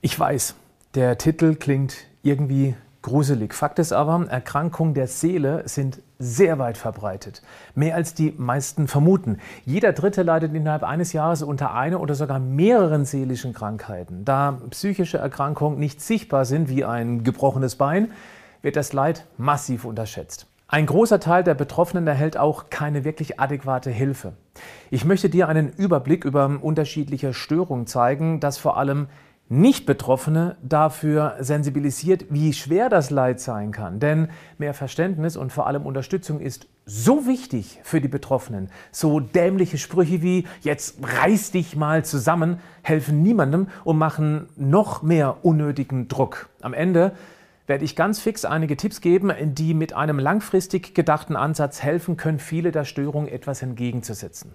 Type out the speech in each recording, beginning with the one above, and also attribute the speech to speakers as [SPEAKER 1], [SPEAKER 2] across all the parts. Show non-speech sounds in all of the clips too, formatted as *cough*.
[SPEAKER 1] Ich weiß, der Titel klingt irgendwie gruselig. Fakt ist aber, Erkrankungen der Seele sind sehr weit verbreitet. Mehr als die meisten vermuten. Jeder Dritte leidet innerhalb eines Jahres unter einer oder sogar mehreren seelischen Krankheiten. Da psychische Erkrankungen nicht sichtbar sind wie ein gebrochenes Bein, wird das Leid massiv unterschätzt. Ein großer Teil der Betroffenen erhält auch keine wirklich adäquate Hilfe. Ich möchte dir einen Überblick über unterschiedliche Störungen zeigen, dass vor allem nicht-Betroffene dafür sensibilisiert, wie schwer das Leid sein kann. Denn mehr Verständnis und vor allem Unterstützung ist so wichtig für die Betroffenen. So dämliche Sprüche wie jetzt reiß dich mal zusammen helfen niemandem und machen noch mehr unnötigen Druck. Am Ende werde ich ganz fix einige Tipps geben, die mit einem langfristig gedachten Ansatz helfen können, viele der Störungen etwas entgegenzusetzen.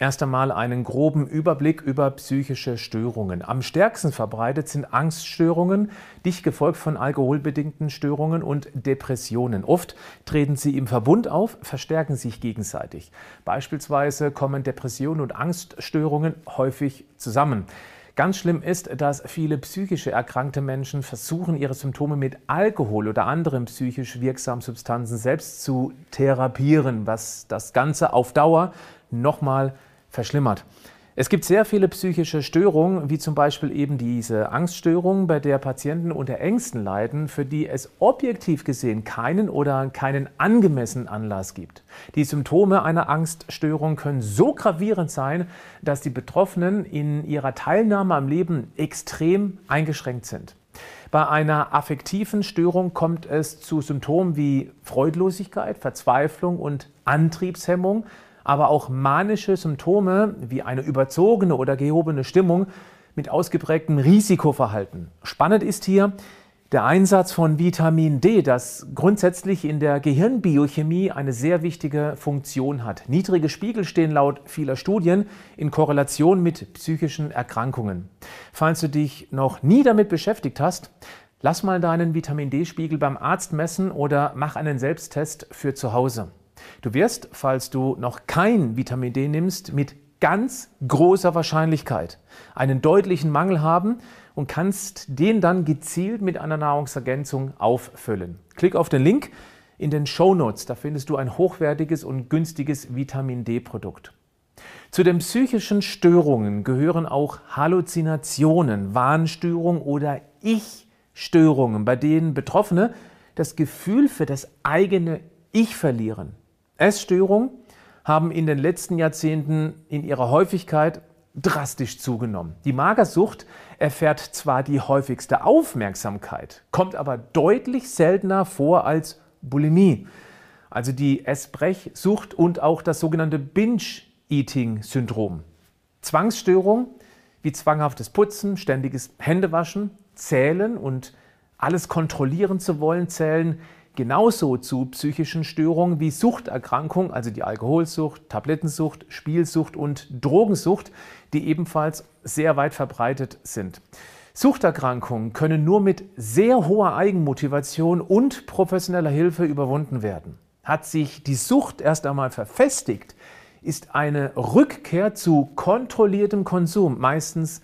[SPEAKER 1] Erst einmal einen groben Überblick über psychische Störungen. Am stärksten verbreitet sind Angststörungen, dicht gefolgt von alkoholbedingten Störungen und Depressionen. Oft treten sie im Verbund auf, verstärken sich gegenseitig. Beispielsweise kommen Depressionen und Angststörungen häufig zusammen. Ganz schlimm ist, dass viele psychische erkrankte Menschen versuchen, ihre Symptome mit Alkohol oder anderen psychisch wirksamen Substanzen selbst zu therapieren, was das Ganze auf Dauer nochmal verschlimmert. Es gibt sehr viele psychische Störungen, wie zum Beispiel eben diese Angststörung, bei der Patienten unter Ängsten leiden, für die es objektiv gesehen keinen oder keinen angemessenen Anlass gibt. Die Symptome einer Angststörung können so gravierend sein, dass die Betroffenen in ihrer Teilnahme am Leben extrem eingeschränkt sind. Bei einer affektiven Störung kommt es zu Symptomen wie Freudlosigkeit, Verzweiflung und Antriebshemmung, aber auch manische Symptome wie eine überzogene oder gehobene Stimmung mit ausgeprägtem Risikoverhalten. Spannend ist hier der Einsatz von Vitamin D, das grundsätzlich in der Gehirnbiochemie eine sehr wichtige Funktion hat. Niedrige Spiegel stehen laut vieler Studien in Korrelation mit psychischen Erkrankungen. Falls du dich noch nie damit beschäftigt hast, lass mal deinen Vitamin D-Spiegel beim Arzt messen oder mach einen Selbsttest für zu Hause. Du wirst, falls du noch kein Vitamin D nimmst, mit ganz großer Wahrscheinlichkeit einen deutlichen Mangel haben und kannst den dann gezielt mit einer Nahrungsergänzung auffüllen. Klick auf den Link in den Show Notes, da findest du ein hochwertiges und günstiges Vitamin D-Produkt. Zu den psychischen Störungen gehören auch Halluzinationen, Wahnstörungen oder Ich-Störungen, bei denen Betroffene das Gefühl für das eigene Ich verlieren. Essstörungen haben in den letzten Jahrzehnten in ihrer Häufigkeit drastisch zugenommen. Die Magersucht erfährt zwar die häufigste Aufmerksamkeit, kommt aber deutlich seltener vor als Bulimie, also die Essbrechsucht und auch das sogenannte Binge-Eating-Syndrom. Zwangsstörungen wie zwanghaftes Putzen, ständiges Händewaschen, Zählen und alles kontrollieren zu wollen, zählen genauso zu psychischen Störungen wie Suchterkrankung, also die Alkoholsucht, Tablettensucht, Spielsucht und Drogensucht, die ebenfalls sehr weit verbreitet sind. Suchterkrankungen können nur mit sehr hoher Eigenmotivation und professioneller Hilfe überwunden werden. Hat sich die Sucht erst einmal verfestigt, ist eine Rückkehr zu kontrolliertem Konsum meistens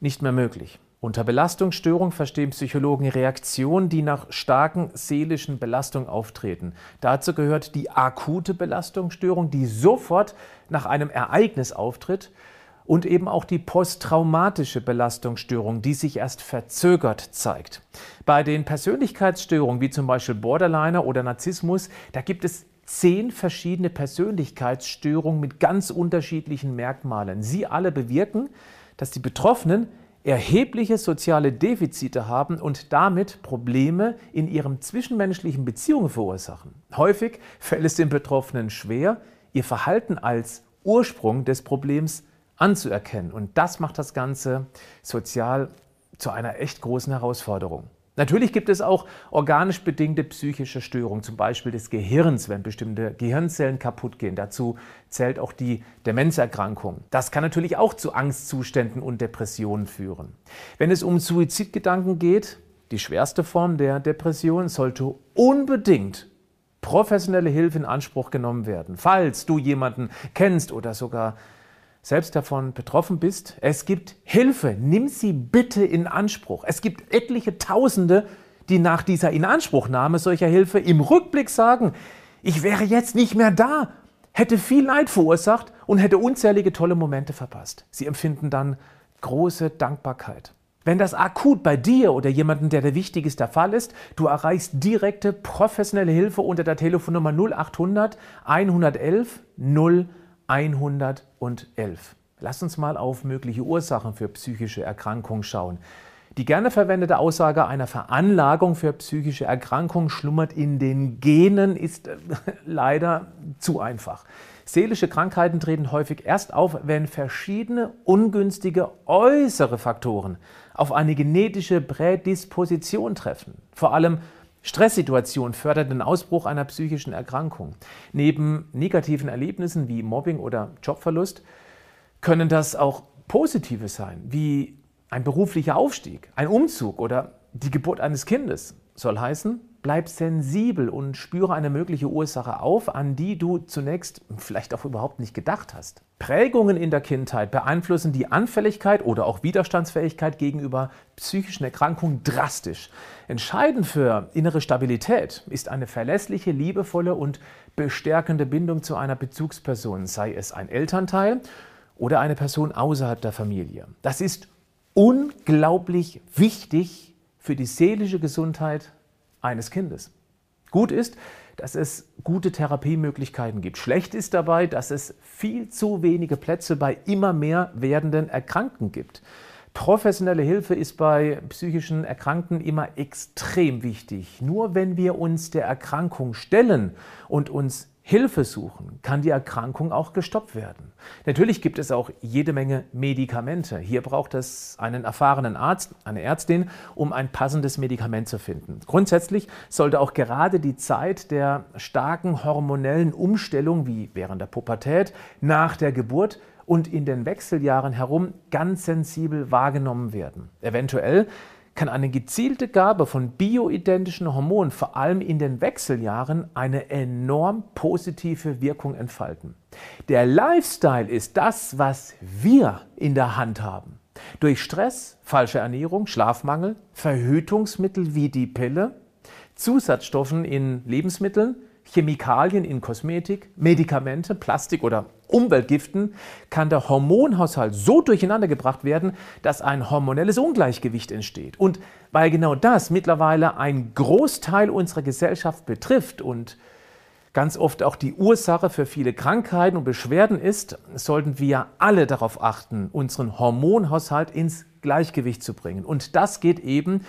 [SPEAKER 1] nicht mehr möglich. Unter Belastungsstörung verstehen Psychologen Reaktionen, die nach starken seelischen Belastungen auftreten. Dazu gehört die akute Belastungsstörung, die sofort nach einem Ereignis auftritt und eben auch die posttraumatische Belastungsstörung, die sich erst verzögert zeigt. Bei den Persönlichkeitsstörungen wie zum Beispiel Borderliner oder Narzissmus, da gibt es zehn verschiedene Persönlichkeitsstörungen mit ganz unterschiedlichen Merkmalen. Sie alle bewirken, dass die Betroffenen erhebliche soziale Defizite haben und damit Probleme in ihren zwischenmenschlichen Beziehungen verursachen. Häufig fällt es den Betroffenen schwer, ihr Verhalten als Ursprung des Problems anzuerkennen. Und das macht das Ganze sozial zu einer echt großen Herausforderung. Natürlich gibt es auch organisch bedingte psychische Störungen, zum Beispiel des Gehirns, wenn bestimmte Gehirnzellen kaputt gehen. Dazu zählt auch die Demenzerkrankung. Das kann natürlich auch zu Angstzuständen und Depressionen führen. Wenn es um Suizidgedanken geht, die schwerste Form der Depression, sollte unbedingt professionelle Hilfe in Anspruch genommen werden. Falls du jemanden kennst oder sogar selbst davon betroffen bist, es gibt Hilfe, nimm sie bitte in Anspruch. Es gibt etliche Tausende, die nach dieser Inanspruchnahme solcher Hilfe im Rückblick sagen, ich wäre jetzt nicht mehr da, hätte viel Leid verursacht und hätte unzählige tolle Momente verpasst. Sie empfinden dann große Dankbarkeit. Wenn das akut bei dir oder jemandem, der dir wichtig ist, der Fall ist, du erreichst direkte professionelle Hilfe unter der Telefonnummer 0800 111 0 111. Lass uns mal auf mögliche Ursachen für psychische Erkrankungen schauen. Die gerne verwendete Aussage einer Veranlagung für psychische Erkrankungen schlummert in den Genen ist äh, *laughs* leider zu einfach. Seelische Krankheiten treten häufig erst auf, wenn verschiedene ungünstige äußere Faktoren auf eine genetische Prädisposition treffen. Vor allem Stresssituation fördert den Ausbruch einer psychischen Erkrankung. Neben negativen Erlebnissen wie Mobbing oder Jobverlust können das auch positive sein, wie ein beruflicher Aufstieg, ein Umzug oder die Geburt eines Kindes. Soll heißen, bleib sensibel und spüre eine mögliche Ursache auf, an die du zunächst vielleicht auch überhaupt nicht gedacht hast. Prägungen in der Kindheit beeinflussen die Anfälligkeit oder auch Widerstandsfähigkeit gegenüber psychischen Erkrankungen drastisch. Entscheidend für innere Stabilität ist eine verlässliche, liebevolle und bestärkende Bindung zu einer Bezugsperson, sei es ein Elternteil oder eine Person außerhalb der Familie. Das ist unglaublich wichtig für die seelische Gesundheit eines Kindes. Gut ist, dass es gute Therapiemöglichkeiten gibt. Schlecht ist dabei, dass es viel zu wenige Plätze bei immer mehr werdenden Erkrankten gibt. Professionelle Hilfe ist bei psychischen Erkrankten immer extrem wichtig. Nur wenn wir uns der Erkrankung stellen und uns Hilfe suchen, kann die Erkrankung auch gestoppt werden. Natürlich gibt es auch jede Menge Medikamente. Hier braucht es einen erfahrenen Arzt, eine Ärztin, um ein passendes Medikament zu finden. Grundsätzlich sollte auch gerade die Zeit der starken hormonellen Umstellung, wie während der Pubertät, nach der Geburt und in den Wechseljahren herum ganz sensibel wahrgenommen werden. Eventuell kann eine gezielte Gabe von bioidentischen Hormonen vor allem in den Wechseljahren eine enorm positive Wirkung entfalten. Der Lifestyle ist das, was wir in der Hand haben. Durch Stress, falsche Ernährung, Schlafmangel, Verhütungsmittel wie die Pille, Zusatzstoffen in Lebensmitteln, Chemikalien in Kosmetik, Medikamente, Plastik oder Umweltgiften kann der Hormonhaushalt so durcheinander gebracht werden, dass ein hormonelles Ungleichgewicht entsteht. Und weil genau das mittlerweile ein Großteil unserer Gesellschaft betrifft und ganz oft auch die Ursache für viele Krankheiten und Beschwerden ist, sollten wir alle darauf achten, unseren Hormonhaushalt ins Gleichgewicht zu bringen. Und das geht eben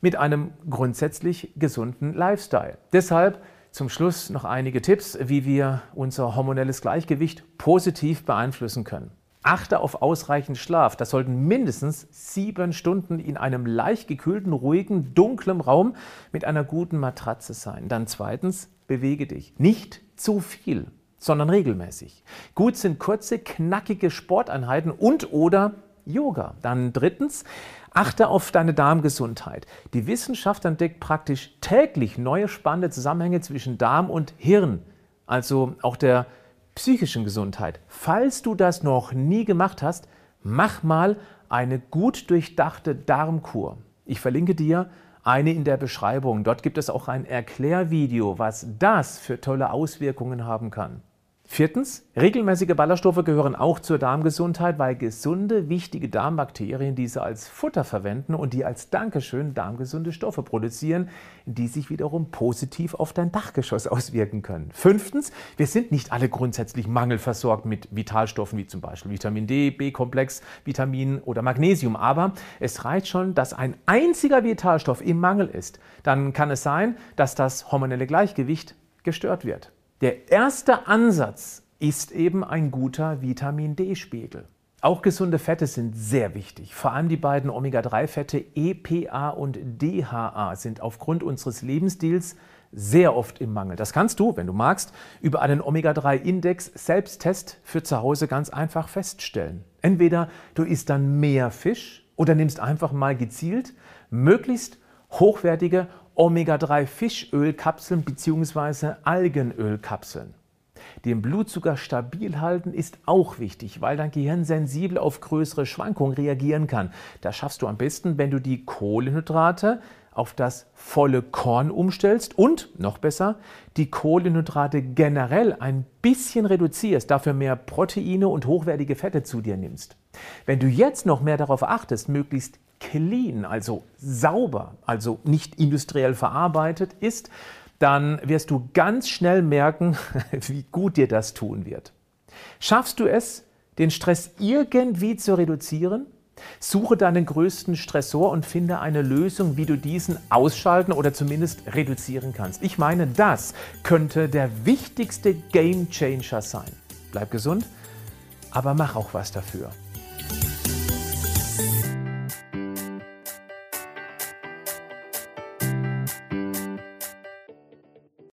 [SPEAKER 1] mit einem grundsätzlich gesunden Lifestyle. Deshalb zum Schluss noch einige Tipps, wie wir unser hormonelles Gleichgewicht positiv beeinflussen können. Achte auf ausreichend Schlaf. Das sollten mindestens sieben Stunden in einem leicht gekühlten, ruhigen, dunklen Raum mit einer guten Matratze sein. Dann zweitens, bewege dich. Nicht zu viel, sondern regelmäßig. Gut sind kurze, knackige Sporteinheiten und oder Yoga. Dann drittens, achte auf deine Darmgesundheit. Die Wissenschaft entdeckt praktisch täglich neue spannende Zusammenhänge zwischen Darm und Hirn, also auch der psychischen Gesundheit. Falls du das noch nie gemacht hast, mach mal eine gut durchdachte Darmkur. Ich verlinke dir eine in der Beschreibung. Dort gibt es auch ein Erklärvideo, was das für tolle Auswirkungen haben kann. Viertens, regelmäßige Ballaststoffe gehören auch zur Darmgesundheit, weil gesunde, wichtige Darmbakterien diese als Futter verwenden und die als Dankeschön darmgesunde Stoffe produzieren, die sich wiederum positiv auf dein Dachgeschoss auswirken können. Fünftens, wir sind nicht alle grundsätzlich mangelversorgt mit Vitalstoffen wie zum Beispiel Vitamin D, B-Komplex, Vitamin oder Magnesium, aber es reicht schon, dass ein einziger Vitalstoff im Mangel ist. Dann kann es sein, dass das hormonelle Gleichgewicht gestört wird. Der erste Ansatz ist eben ein guter Vitamin D-Spiegel. Auch gesunde Fette sind sehr wichtig. Vor allem die beiden Omega-3-Fette EPA und DHA sind aufgrund unseres Lebensstils sehr oft im Mangel. Das kannst du, wenn du magst, über einen Omega-3-Index-Selbsttest für zu Hause ganz einfach feststellen. Entweder du isst dann mehr Fisch oder nimmst einfach mal gezielt möglichst hochwertige Omega-3-Fischölkapseln bzw. Algenölkapseln. Den Blutzucker stabil halten ist auch wichtig, weil dein Gehirn sensibel auf größere Schwankungen reagieren kann. Das schaffst du am besten, wenn du die Kohlenhydrate auf das volle Korn umstellst und, noch besser, die Kohlenhydrate generell ein bisschen reduzierst, dafür mehr Proteine und hochwertige Fette zu dir nimmst. Wenn du jetzt noch mehr darauf achtest, möglichst clean, also sauber, also nicht industriell verarbeitet ist, dann wirst du ganz schnell merken, *laughs* wie gut dir das tun wird. Schaffst du es, den Stress irgendwie zu reduzieren? Suche deinen größten Stressor und finde eine Lösung, wie du diesen ausschalten oder zumindest reduzieren kannst. Ich meine, das könnte der wichtigste Game Changer sein. Bleib gesund, aber mach auch was dafür.